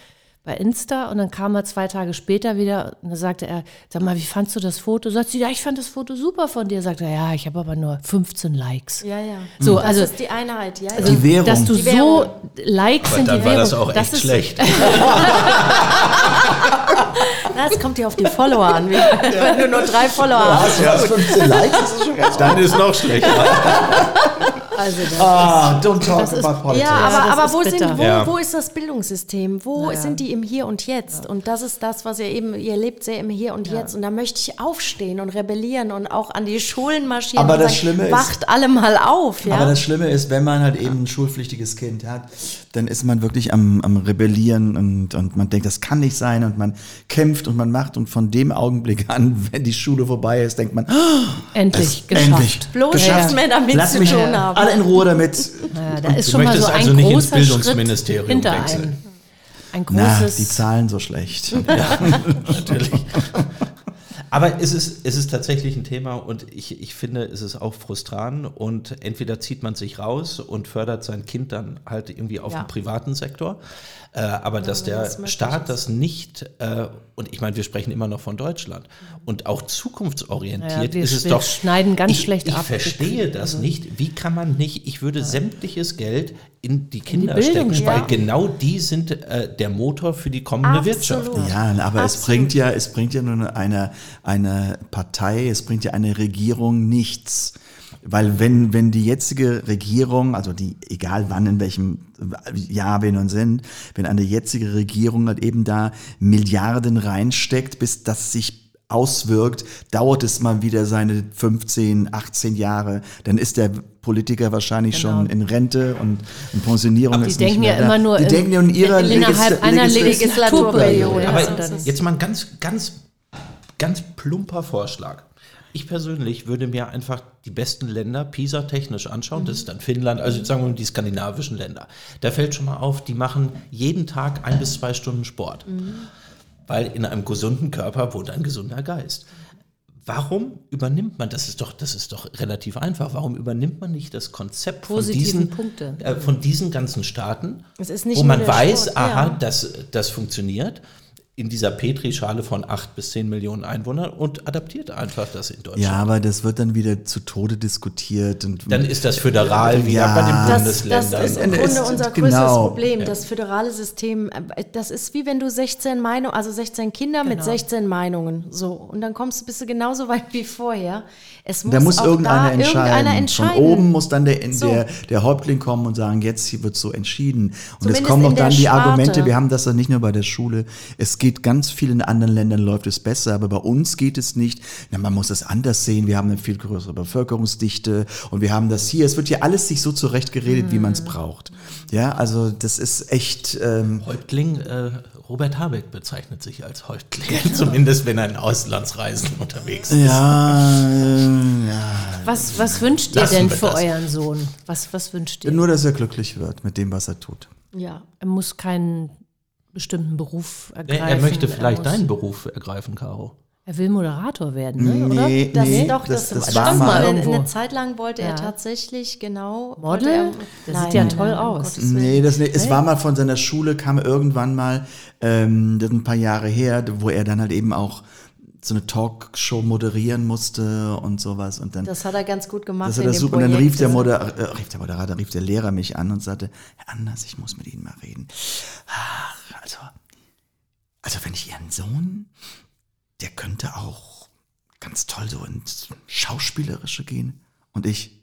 bei Insta und dann kam er zwei Tage später wieder und dann sagte er, sag mal, wie fandst du das Foto? Sagt sie, ja, ich fand das Foto super von dir. Sagt er, ja, ich habe aber nur 15 Likes. Ja, ja. So, das also- ist die Einheit, ja. Also, Die Währung. Dass du Die so Währung. Likes Aber sind dann die war Währung. das auch echt ist, schlecht. Na, es kommt ja auf die Follower an. Wenn du nur drei Follower hast. Hast 15 Likes, das ist schon ganz Dann ist noch schlechter. Also das Ah, don't talk das ist- about politics. Ja, aber, aber ist wo, sind, wo, Ja. wo ist das Bildungssystem? Wo Ja. sind die im Hier und Jetzt? Und das ist das, was ihr eben, ihr lebt sehr im Hier und Jetzt. Und da möchte ich aufstehen und rebellieren und auch an die Schulen marschieren Aber und das sagen, Schlimme ist- wacht alle mal auf. Ja? Aber das Schlimme ist, wenn man halt eben ein schulpflichtiges Kind hat, dann ist man wirklich am, am Rebellieren und, und man denkt, das kann nicht sein und man kämpft und man macht und von dem Augenblick an, wenn die Schule vorbei ist, denkt man, oh, endlich es- geschafft. endlich Bloß geschafft. nichts mehr damit Lass zu tun haben. alle in Ruhe damit. Ja, da ist Du schon mal so möchtest ein also nicht ins großer Schritt Bildungsministerium hinter wechseln. einem. Ein Na, großes. die Zahlen so schlecht. Natürlich. Aber es ist, es ist tatsächlich ein Thema und ich, ich finde, es ist auch frustrant und entweder zieht man sich raus und fördert sein Kind dann halt irgendwie auf Ja. dem privaten Sektor, äh, aber dass der das Staat ist. das nicht, äh, und ich meine, wir sprechen immer noch von Deutschland und auch zukunftsorientiert Ja, wir ist es doch. schneiden ganz ich, schlecht ich ab. verstehe das nicht. Wie kann man nicht, ich würde sämtliches Geld in die Kinder Bildung, stecken, weil ja. genau die sind äh, der Motor für die kommende Wirtschaft. Absolut. Ja, aber es Absolut. bringt ja, es bringt ja nur eine, eine Partei, es bringt ja eine Regierung nichts. Weil wenn, wenn die jetzige Regierung, also die, egal wann, in welchem Jahr wir nun sind, wenn eine jetzige Regierung halt eben da Milliarden reinsteckt, bis das sich auswirkt, dauert es mal wieder seine 15, 18 Jahre, dann ist der Politiker wahrscheinlich Genau. schon in Rente und in Pensionierung die ist denken nicht ja mehr immer da. nur die in- denken ja in ihrer innerhalb Legis- einer Legis- Legislaturperiode. Ja, Aber so ist es. jetzt mal ein ganz, ganz, ganz plumper Vorschlag. Ich persönlich würde mir einfach die besten Länder PISA-technisch anschauen. Das ist dann Finnland, also sagen wir mal die skandinavischen Länder. Da fällt schon mal auf, die machen jeden Tag ein bis zwei Stunden Sport. Weil in einem gesunden Körper wohnt ein gesunder Geist. Warum übernimmt man, das ist doch, das ist doch relativ einfach, warum übernimmt man nicht das Konzept von diesen, äh, von diesen ganzen Staaten, Es ist nicht wo man weiß, Sport, aha, ja. das, das funktioniert in dieser Petrischale von acht bis zehn Millionen Einwohnern und adaptiert einfach das in Deutschland. Ja, aber das wird dann wieder zu Tode diskutiert und Dann ist das föderal wieder Ja. bei den Das, das Bundesländern. ist im Es- Grunde unser größtes genau. Problem. Das föderale System, das ist wie wenn du 16 Meinungen, also 16 Kinder mit Genau. 16 Meinungen, so. Und dann kommst du, bist du genauso weit wie vorher. Es muss da muss auch irgendeiner da entscheiden. irgendeiner entscheiden. Von oben muss dann der, So. der, der Häuptling kommen und sagen, jetzt hier wird so entschieden. Und es Zumindest kommen in auch dann die. Argumente, wir haben das ja nicht nur bei der Schule, es geht ganz viel in anderen Ländern läuft es besser, aber bei uns geht es nicht. Na, man muss es anders sehen, wir haben eine viel größere Bevölkerungsdichte und wir haben das hier, es wird hier alles sich so zurechtgeredet, wie man es braucht. Ja, also das ist echt, ähm, Häuptling, äh, Robert Habeck bezeichnet sich als Häuptling, zumindest wenn er in Auslandsreisen unterwegs ist. ja, äh, ja, Was, was wünscht ihr Lassen denn wir für das. euren Sohn? Was, was wünscht ihr? nur, dass er glücklich wird mit dem, was er tut. Ja. Er muss keinen bestimmten Beruf ergreifen. Er, er möchte vielleicht muss, deinen Beruf ergreifen, Caro. Er will Moderator werden, ne? oder? Nee, Das nee, doch, das, das, das, stimmt. war mal irgendwo. eine Zeit lang wollte er Ja. tatsächlich genau. Model? Er, Das sieht ja toll um aus. Nee, das, nee, es war mal von seiner Schule, kam irgendwann mal, ähm, das ist ein paar Jahre her, wo er dann halt eben auch so eine Talkshow moderieren musste und sowas. Und dann, Das hat er ganz gut gemacht. das hat er dem super. Und dann rief der, Moder äh, rief der Moderator, rief der Lehrer mich an und sagte, Herr Anders, ich muss mit Ihnen mal reden. Ach, also, also wenn ich Ihren Sohn, der könnte auch ganz toll so ins Schauspielerische gehen. Und ich,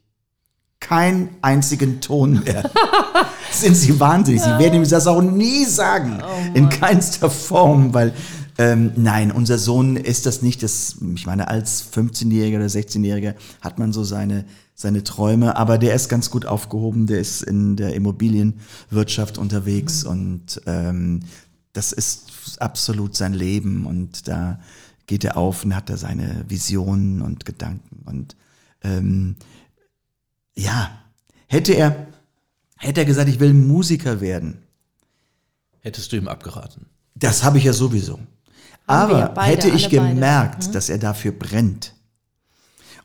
keinen einzigen Ton mehr. Sind Sie wahnsinnig? Sie werden ihm das auch nie sagen. in keinster Form, weil ähm, nein, unser Sohn ist das nicht. Das, ich meine, als 15-Jähriger oder 16-Jähriger hat man so seine, seine Träume, aber der ist ganz gut aufgehoben, der ist in der Immobilienwirtschaft unterwegs und ähm, das ist absolut sein Leben und da geht er auf und hat da seine Visionen und Gedanken. Und ähm, ja, hätte er, hätte er gesagt, ich will Musiker werden, Hättest du ihm abgeraten? das habe ich ja sowieso. Aber beide, hätte ich beide. Mhm. gemerkt, dass er dafür brennt.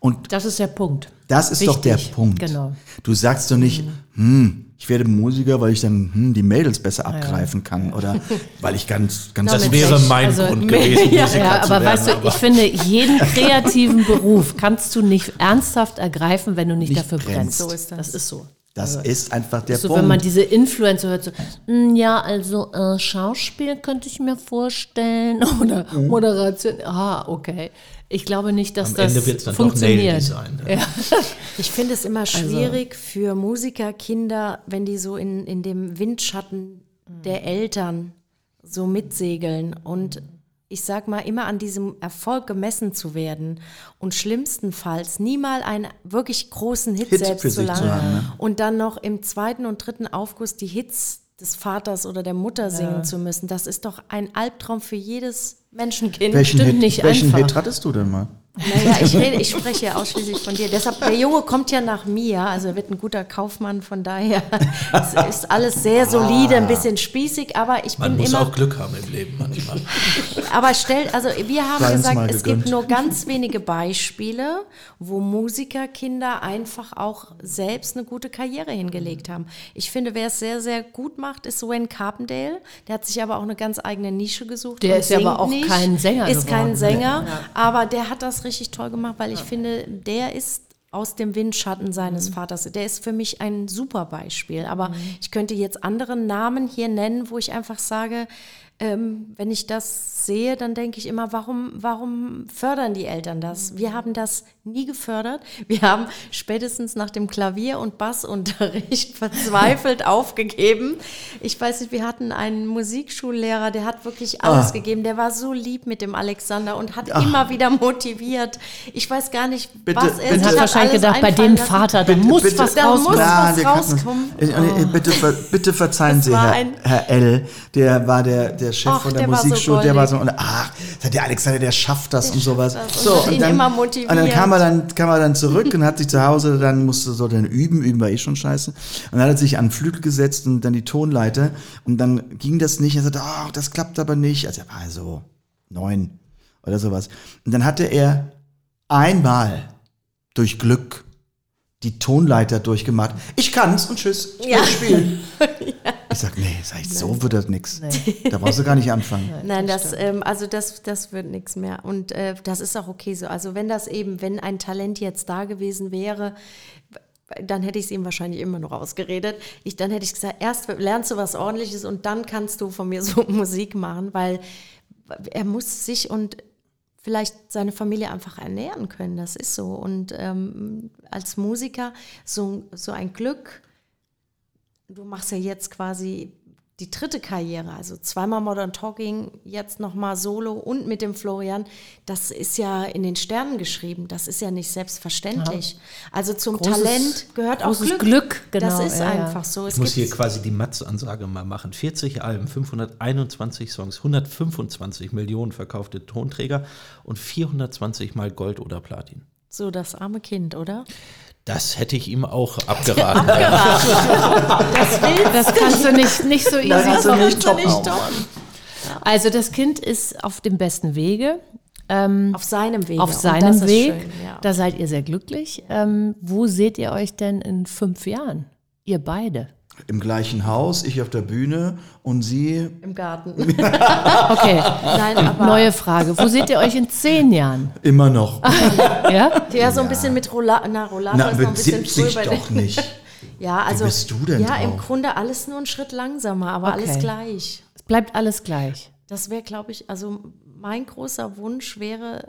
Und Das ist der Punkt. das ist doch der Wichtig, Punkt. genau. Du sagst doch nicht, hm, ich werde Musiker, weil ich dann hm, die Mädels besser abgreifen kann oder weil ich ganz, ganz Das wäre mein Also, Grund gewesen, ja, Musiker ja, zu aber werden. weißt du, ich finde, jeden kreativen Beruf kannst du nicht ernsthaft ergreifen, wenn du nicht, Nicht dafür brennst. brennst. So ist das. Das ist so. Das ist einfach der so, Punkt. wenn man diese Influencer hört, so, "Mm, ja, also äh, Schauspiel könnte ich mir vorstellen oder Mhm. Moderation. Ah, okay. Ich glaube nicht, dass Am das Ende wird's dann doch Nail funktioniert. Design. ne? Ja. Ich finde es Also immer schwierig für Musikerkinder, wenn die so in, in dem Windschatten der Eltern so mitsegeln und ich sag mal, immer an diesem Erfolg gemessen zu werden und schlimmstenfalls nie mal einen wirklich großen Hit, Hit selbst zu haben, ne? und dann noch im zweiten und dritten Aufguss die Hits des Vaters oder der Mutter singen zu müssen. Das ist doch ein Albtraum für jedes Menschenkind. welchen stimmt Hit, nicht welchen einfach. Hit hattest du denn mal? Naja, ich, rede, ich spreche ja ausschließlich von dir. Deshalb, der Junge kommt ja nach mir, also er wird ein guter Kaufmann, von daher es ist alles sehr solide, ein bisschen spießig, aber ich Man bin muss immer. auch Glück haben im Leben manchmal. Aber stellt, also wir haben Sei gesagt, es gibt nur ganz wenige Beispiele, wo Musikerkinder einfach auch selbst eine gute Karriere hingelegt haben. Ich finde, wer es sehr, sehr gut macht, ist Wayne Carpendale. Der hat sich aber auch eine ganz eigene Nische gesucht. Der ist ja aber auch nicht, kein Sänger Ist kein geworden. Sänger, aber der hat das richtig toll gemacht, weil ich finde, der ist aus dem Windschatten seines Vaters. Der ist für mich ein super Beispiel. Aber ich könnte jetzt andere Namen hier nennen, wo ich einfach sage, ähm, wenn ich das sehe, dann denke ich immer, warum, warum fördern die Eltern das? Wir haben das nie gefördert. Wir haben spätestens nach dem Klavier- und Bassunterricht verzweifelt aufgegeben. Ich weiß nicht, wir hatten einen Musikschullehrer, der hat wirklich alles gegeben. Der war so lieb mit dem Alexander und hat immer wieder motiviert. Ich weiß gar nicht, Bitte, was er bitte. sich Hat wahrscheinlich gedacht, bei dem. Vater, da Bitte, muss bitte. was Da rauskommen. muss Ja, was rauskommen. Äh, äh, Bitte, bitte verzeihen Sie, Herr, Herr L., der war der, der Chef Ach, von der, der war so Musikschule, der war so, und ach, der Alexander, der schafft das und sowas. das und hat ihn immer motiviert. Und dann kam er dann, kam er dann zurück und hat sich zu Hause, dann musste so dann üben, üben war eh schon scheiße. Und dann hat er sich an den Flügel gesetzt und dann die Tonleiter und dann ging das nicht. Er sagte, oh, das klappt aber nicht. Also er war so neun oder sowas. Und dann hatte er einmal durch Glück die Tonleiter durchgemacht. Ich kann's und tschüss. Ich Ja. will spielen. Ich sag, nee, sag ich, so wird das nix. Da brauchst du gar nicht anfangen. Nein, das, ähm, also das, das wird nichts mehr. Und äh, das ist auch okay so. Also wenn das eben, wenn ein Talent jetzt da gewesen wäre, dann hätte ich es ihm wahrscheinlich immer noch ausgeredet. Ich, dann hätte ich gesagt, erst lernst du was ordentliches und dann kannst du von mir so Musik machen, weil er muss sich und vielleicht seine Familie einfach ernähren können. Das ist so. Und ähm, als Musiker so, so ein Glück, du machst ja jetzt quasi die dritte Karriere, also zweimal Modern Talking, jetzt nochmal Solo und mit dem Florian, das ist ja in den Sternen geschrieben. Das ist ja nicht selbstverständlich. Also zum Großes- Talent gehört auch Glück. Glück, genau, Das ist ja, ja. einfach so. Es Ich muss hier quasi die Matz-Ansage mal machen. 40 Alben, 521 Songs, 125 Millionen verkaufte Tonträger und 420 mal Gold oder Platin. so das arme Kind, oder? Das hätte ich ihm auch abgeraten. Das will Das kannst du nicht, nicht so easy kannst du toppen. nicht toppen. Also das Kind ist auf dem besten Wege. Ähm, auf seinem Weg. auf seinem das ist Weg. Schön, ja. Da seid ihr sehr glücklich. Ähm, wo seht ihr euch denn in fünf Jahren? Ihr beide. Im gleichen Haus, ich auf der Bühne und sie Im Garten. Okay, Nein, aber neue Frage. Wo seht ihr euch in zehn Jahren? immer noch. Ja? ja, so ein bisschen mit Rola na, Rollator Na, ist noch ein mit bisschen 70 früh bei doch nicht. Ja, also bist du denn ja, im drauf? Grunde alles nur einen Schritt langsamer, aber alles Okay. gleich. Es bleibt alles gleich. Das wäre, glaube ich, also mein großer Wunsch wäre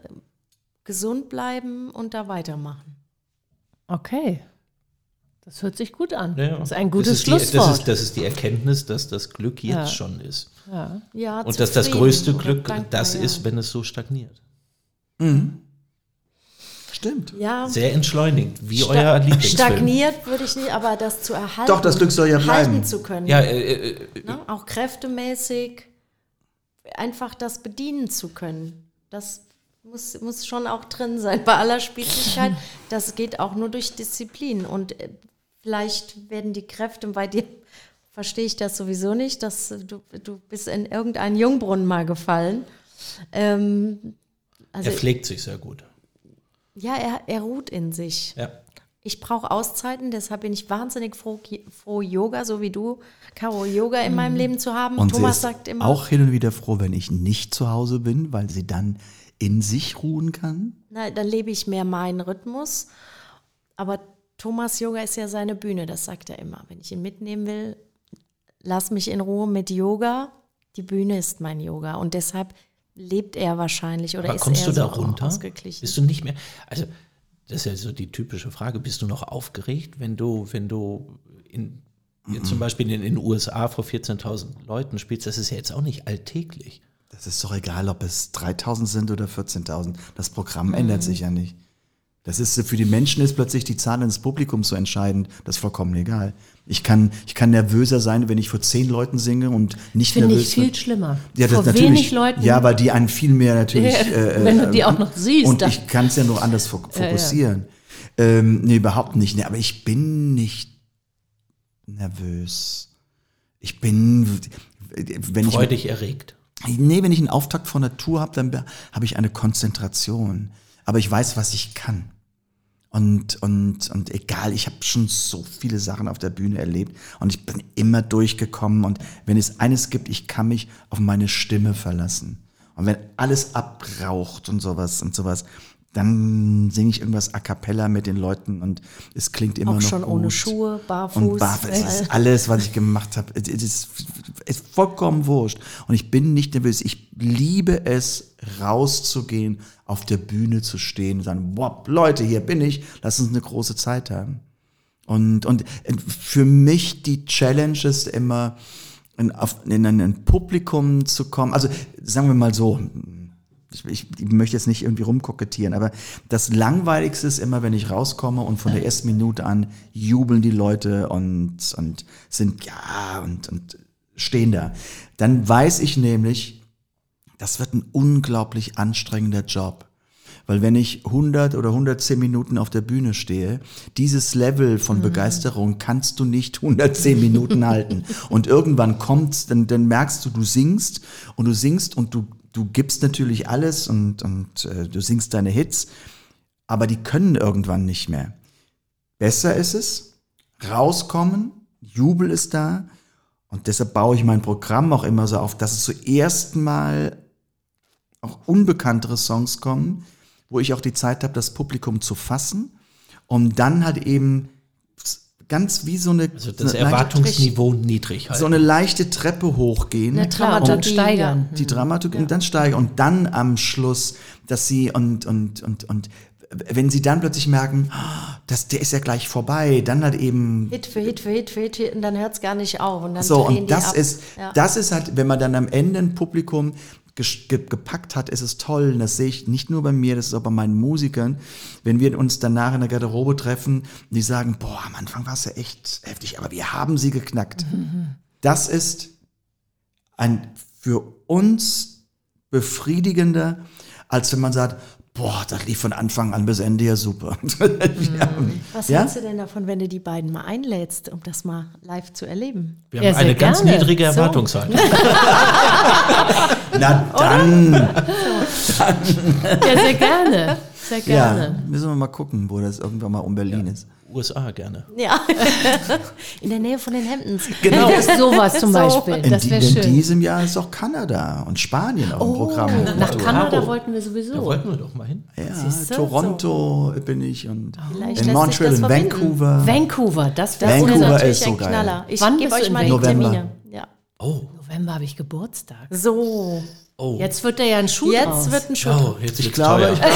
gesund bleiben und da weitermachen. Okay. Das hört sich gut an. Ja, Das ist ein gutes das ist die, Schlusswort. Das ist, das ist die Erkenntnis, dass das Glück jetzt Ja. schon ist. ja. Ja, Und dass das größte Glück dankbar, das ja. ist, wenn es so stagniert. Stimmt. Ja, Sehr entschleunigend, wie sta- euer Lieblingsfilm. stagniert würde ich nicht, aber das zu erhalten. Doch, das Glück soll ja bleiben. Halten zu können. Ja, äh, äh, ne? Auch kräftemäßig einfach das bedienen zu können. Das muss, muss schon auch drin sein bei aller Spießigkeit. Das geht auch nur durch Disziplin. Und äh, vielleicht werden die Kräfte bei dir, verstehe ich das sowieso nicht, dass du, du bist in irgendeinen Jungbrunnen mal gefallen. Ähm, also, er pflegt sich sehr gut. ja, er, er ruht in sich. Ja. Ich brauche Auszeiten, deshalb bin ich wahnsinnig froh, froh Yoga, so wie du, Caro, Yoga in meinem Leben zu haben. Und Thomas sie ist sagt immer, auch hin und wieder froh, wenn ich nicht zu Hause bin, weil sie dann in sich ruhen kann. na, dann lebe ich mehr meinen Rhythmus. Aber Thomas Yoga ist ja seine Bühne, das sagt er immer. Wenn ich ihn mitnehmen will, lass mich in Ruhe mit Yoga. Die Bühne ist mein Yoga und deshalb lebt er wahrscheinlich oder Aber ist kommst er du da so runter? ausgeglichen. Bist du nicht mehr? Also, das ist ja so die typische Frage. Bist du noch aufgeregt, wenn du, wenn du in, jetzt zum Beispiel in den USA vor 14.000 Leuten spielst? Das ist ja jetzt auch nicht alltäglich. Das ist doch egal, ob es 3000 sind oder 14.000. Das Programm Mhm. ändert sich ja nicht. Das ist für die Menschen ist plötzlich die Zahl ins Publikum so entscheidend. Das ist vollkommen egal. Ich kann, ich kann nervöser sein, wenn ich vor zehn Leuten singe und nicht Finde nervös ich viel schlimmer. Ja, das Vor natürlich. wenig Leuten. Ja, weil die einen viel mehr natürlich. äh, Wenn du äh, die auch noch siehst, Und ich kann es ja noch anders fok fokussieren. Ähm, nee, überhaupt nicht. Nee, aber ich bin nicht nervös. Ich bin, wenn ich Freudig erregt. Nee, wenn ich einen Auftakt von der Tour habe, dann be- habe ich eine Konzentration. Aber ich weiß, was ich kann. Und, und, und egal, ich habe schon so viele Sachen auf der Bühne erlebt und ich bin immer durchgekommen. Und wenn es eines gibt, ich kann mich auf meine Stimme verlassen. Und wenn alles abraucht und sowas und sowas, dann singe ich irgendwas a cappella mit den Leuten und es klingt immer Auch noch schon gut. ohne Schuhe, barfuß. Und barfuß, es ist alles, was ich gemacht habe. Es ist, es ist vollkommen wurscht. Und ich bin nicht nervös. Ich liebe es, rauszugehen, auf der Bühne zu stehen und sagen, wow, Leute, hier bin ich, lass uns eine große Zeit haben. Und, und für mich die Challenge ist immer, in, auf, in ein, ein Publikum zu kommen. Also sagen wir mal so, ich, ich, ich möchte jetzt nicht irgendwie rumkokettieren, aber das Langweiligste ist immer, wenn ich rauskomme und von der ersten Minute an jubeln die Leute und, und sind ja und, und stehen da. Dann weiß ich nämlich, das wird ein unglaublich anstrengender Job. Weil wenn ich 100 oder 110 Minuten auf der Bühne stehe, dieses Level von Begeisterung kannst du nicht 110 Minuten halten. Und irgendwann kommt, dann, dann merkst du, du singst und du singst und du, du gibst natürlich alles und, und äh, du singst deine Hits, aber die können irgendwann nicht mehr. Besser ist es, rauskommen, Jubel ist da und deshalb baue ich mein Programm auch immer so auf, dass es zuerst mal auch unbekanntere Songs kommen, wo ich auch die Zeit habe, das Publikum zu fassen, um dann halt eben ganz wie so eine, Also so das eine leichte- Erwartungsniveau niedrig so halten. eine leichte Treppe hochgehen. Eine Dramaturgie, steigern. die Dramaturgie und dann steigern und dann am Schluss, dass sie und und und und wenn sie dann plötzlich merken, ah, das, der ist ja gleich vorbei, dann halt eben Hit für Hit für Hit für Hit, für Hit und dann hört es gar nicht auf. Und dann so und die das ab. ist Ja. das ist halt, wenn man dann am Ende ein Publikum gepackt hat, ist es toll. Und das sehe ich nicht nur bei mir, das ist auch bei meinen Musikern. Wenn wir uns danach in der Garderobe treffen, die sagen, boah, am Anfang war es ja echt heftig, aber wir haben sie geknackt. Das ist ein für uns befriedigender, als wenn man sagt, boah, das lief von Anfang an bis Ende ja super. ja. Was ja? hältst du denn davon, wenn du die beiden mal einlädst, um das mal live zu erleben? Wir Ja, haben eine ganz gerne. niedrige So. Erwartungshaltung. Na dann, Ja, sehr gerne. Sehr ja, gerne. müssen wir mal gucken, wo das irgendwann mal um Berlin ist. USA gerne. Ja. In der Nähe von den Hamptons. Genau. Das sowas zum So. Beispiel. In, Das wäre in schön. diesem Jahr ist auch Kanada und Spanien auch im Programm. Nach Kanada Bravo. wollten wir Da sowieso. wollten wir doch mal hin. Ja? Toronto bin ich und Vielleicht in Montreal, verbinden. Vancouver. Vancouver, das wäre Vancouver ist unser natürlich ist so ein geil. Knaller. Ich Wann gebe euch mal die November. Termine. Ja. Oh, November habe ich Geburtstag. So. Oh. Jetzt wird da ja ein Schuh Jetzt draus. wird ein Schutt. oh jetzt Ich glaube, teuer. ich glaube,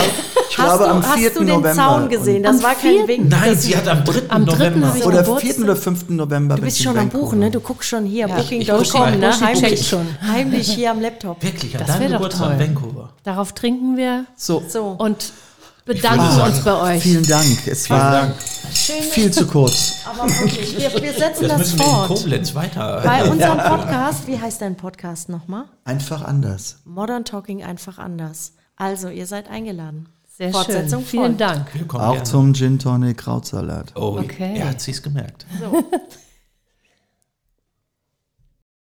ich Hast, glaube du, am 4. hast du den November. Zaun gesehen? Am Das war kein? Wink. Nein, sie hat am 3. Am dritten November. habe ich Oder Geburtstag. 4. oder 5. November. Du bist schon am. Buchen, ne? Du guckst schon hier, Ja, Booking.com, ne? Heimlich, schon. heimlich hier am Laptop. Wirklich, an Das deinem Geburtstag in. Vancouver. Darauf trinken wir So, So. und bedanken sagen, uns bei euch. vielen Dank. Es war Dank. viel zu kurz. Aber wirklich, wir, wir setzen Das das müssen wir in fort. Koblenz weiter. Bei unserem Podcast, wie heißt dein Podcast nochmal? Einfach anders. Modern Talking einfach anders. Also, ihr seid eingeladen. Sehr Fortsetzung schön. Vielen. Dank. Wir kommen Auch gerne. zum Gin Tonic Krautsalat. Oh, Okay. er hat sich's gemerkt. So.